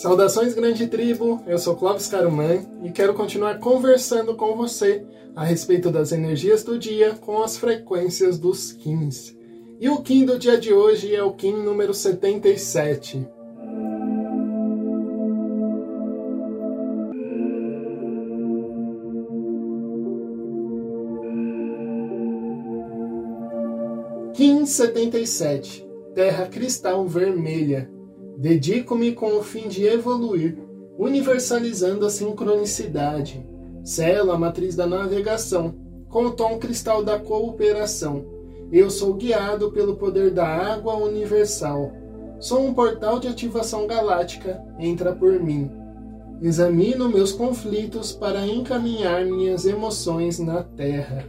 Saudações, grande tribo! Eu sou Clóvis Caruman e quero continuar conversando com você a respeito das energias do dia com as frequências dos Kins. E o Kim do dia de hoje é o Kim número 77. Kim 77 Terra Cristal Vermelha Dedico-me com o fim de evoluir, universalizando a sincronicidade. Selo a matriz da navegação, com o tom cristal da cooperação. Eu sou guiado pelo poder da água universal. Sou um portal de ativação galáctica, entra por mim. Examino meus conflitos para encaminhar minhas emoções na Terra.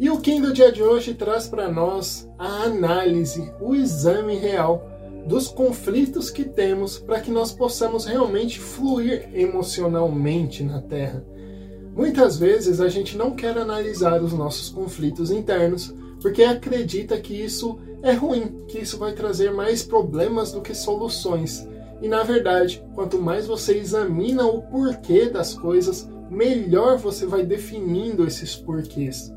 E o Kim do dia de hoje traz para nós a análise, o exame real dos conflitos que temos para que nós possamos realmente fluir emocionalmente na Terra. Muitas vezes a gente não quer analisar os nossos conflitos internos porque acredita que isso é ruim, que isso vai trazer mais problemas do que soluções. E na verdade, quanto mais você examina o porquê das coisas, melhor você vai definindo esses porquês.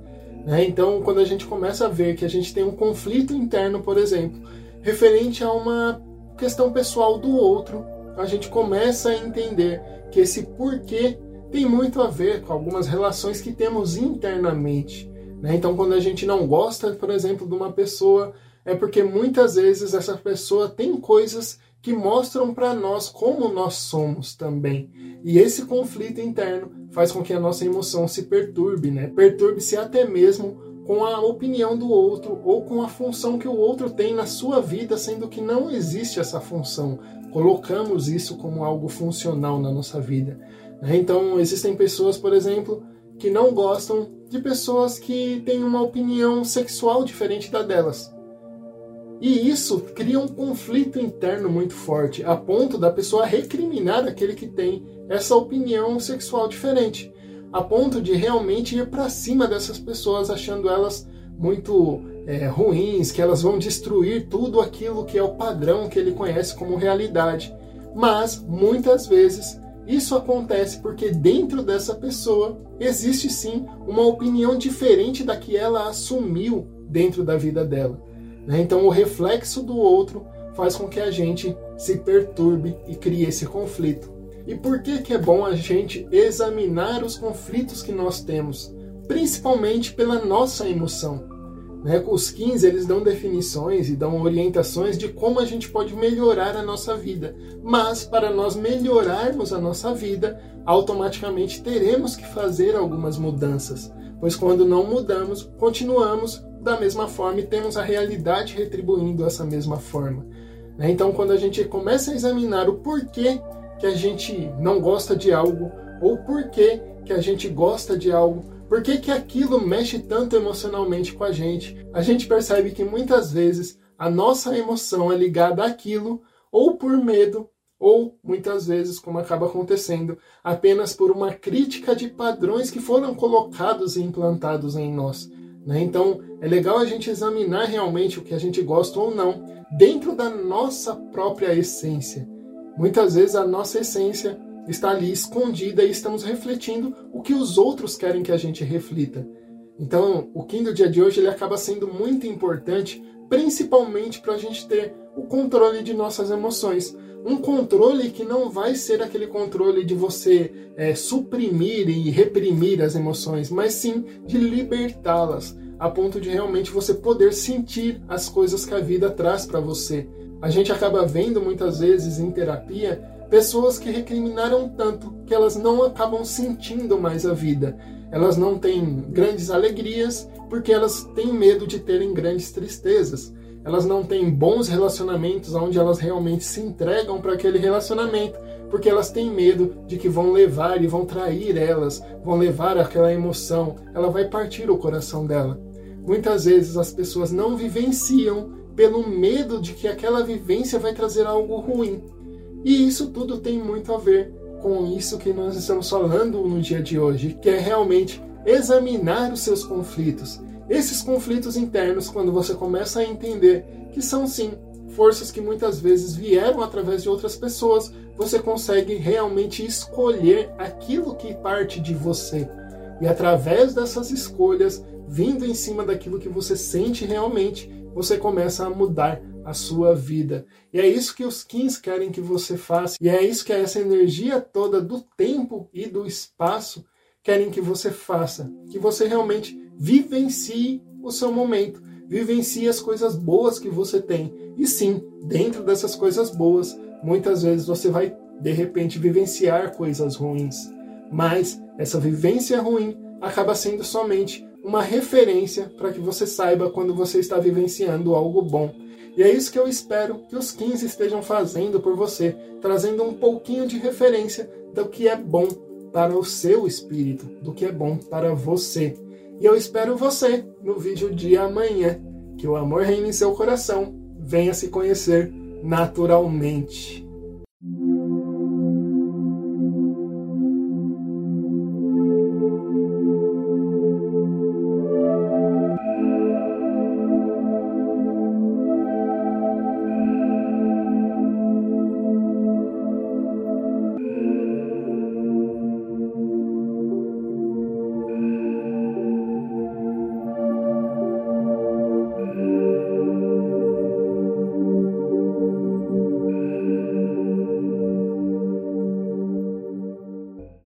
Né? Então, quando a gente começa a ver que a gente tem um conflito interno, por exemplo, referente a uma questão pessoal do outro, a gente começa a entender que esse porquê tem muito a ver com algumas relações que temos internamente. Né? Então, quando a gente não gosta, por exemplo, de uma pessoa, é porque muitas vezes essa pessoa tem coisas que mostram para nós como nós somos também. E esse conflito interno faz com que a nossa emoção se perturbe, né? Perturbe-se até mesmo com a opinião do outro ou com a função que o outro tem na sua vida, sendo que não existe essa função. Colocamos isso como algo funcional na nossa vida. Né? Então, existem pessoas, por exemplo, que não gostam de pessoas que têm uma opinião sexual diferente da delas. E isso cria um conflito interno muito forte, a ponto da pessoa recriminar aquele que tem essa opinião sexual diferente a ponto de realmente ir para cima dessas pessoas, achando elas muito é, ruins, que elas vão destruir tudo aquilo que é o padrão que ele conhece como realidade. Mas muitas vezes isso acontece porque dentro dessa pessoa existe sim uma opinião diferente da que ela assumiu dentro da vida dela. Né? Então o reflexo do outro faz com que a gente se perturbe e crie esse conflito. E por que, que é bom a gente examinar os conflitos que nós temos? Principalmente pela nossa emoção. Né? Os 15 eles dão definições e dão orientações de como a gente pode melhorar a nossa vida. Mas para nós melhorarmos a nossa vida, automaticamente teremos que fazer algumas mudanças. Pois quando não mudamos, continuamos da mesma forma e temos a realidade retribuindo essa mesma forma. Né? Então, quando a gente começa a examinar o porquê que a gente não gosta de algo ou por que, que a gente gosta de algo, por que, que aquilo mexe tanto emocionalmente com a gente. A gente percebe que muitas vezes a nossa emoção é ligada àquilo ou por medo ou muitas vezes, como acaba acontecendo, apenas por uma crítica de padrões que foram colocados e implantados em nós. Né? Então, é legal a gente examinar realmente o que a gente gosta ou não dentro da nossa própria essência. Muitas vezes a nossa essência está ali escondida e estamos refletindo o que os outros querem que a gente reflita. Então, o Kim do dia de hoje ele acaba sendo muito importante, principalmente para a gente ter o controle de nossas emoções. Um controle que não vai ser aquele controle de você é, suprimir e reprimir as emoções, mas sim de libertá-las, a ponto de realmente você poder sentir as coisas que a vida traz para você. A gente acaba vendo muitas vezes em terapia pessoas que recriminaram tanto que elas não acabam sentindo mais a vida. Elas não têm grandes alegrias porque elas têm medo de terem grandes tristezas. Elas não têm bons relacionamentos onde elas realmente se entregam para aquele relacionamento porque elas têm medo de que vão levar e vão trair elas, vão levar aquela emoção, ela vai partir o coração dela. Muitas vezes as pessoas não vivenciam pelo medo de que aquela vivência vai trazer algo ruim. E isso tudo tem muito a ver com isso que nós estamos falando no dia de hoje, que é realmente examinar os seus conflitos. Esses conflitos internos, quando você começa a entender que são sim forças que muitas vezes vieram através de outras pessoas, você consegue realmente escolher aquilo que parte de você. E através dessas escolhas, vindo em cima daquilo que você sente realmente, você começa a mudar a sua vida. E é isso que os Kins querem que você faça. E é isso que essa energia toda do tempo e do espaço querem que você faça. Que você realmente vivencie o seu momento. Vivencie as coisas boas que você tem. E sim, dentro dessas coisas boas, muitas vezes você vai de repente vivenciar coisas ruins. Mas essa vivência ruim acaba sendo somente uma referência para que você saiba quando você está vivenciando algo bom. E é isso que eu espero que os 15 estejam fazendo por você, trazendo um pouquinho de referência do que é bom para o seu espírito, do que é bom para você. E eu espero você no vídeo de amanhã. Que o amor reine em seu coração, venha se conhecer naturalmente.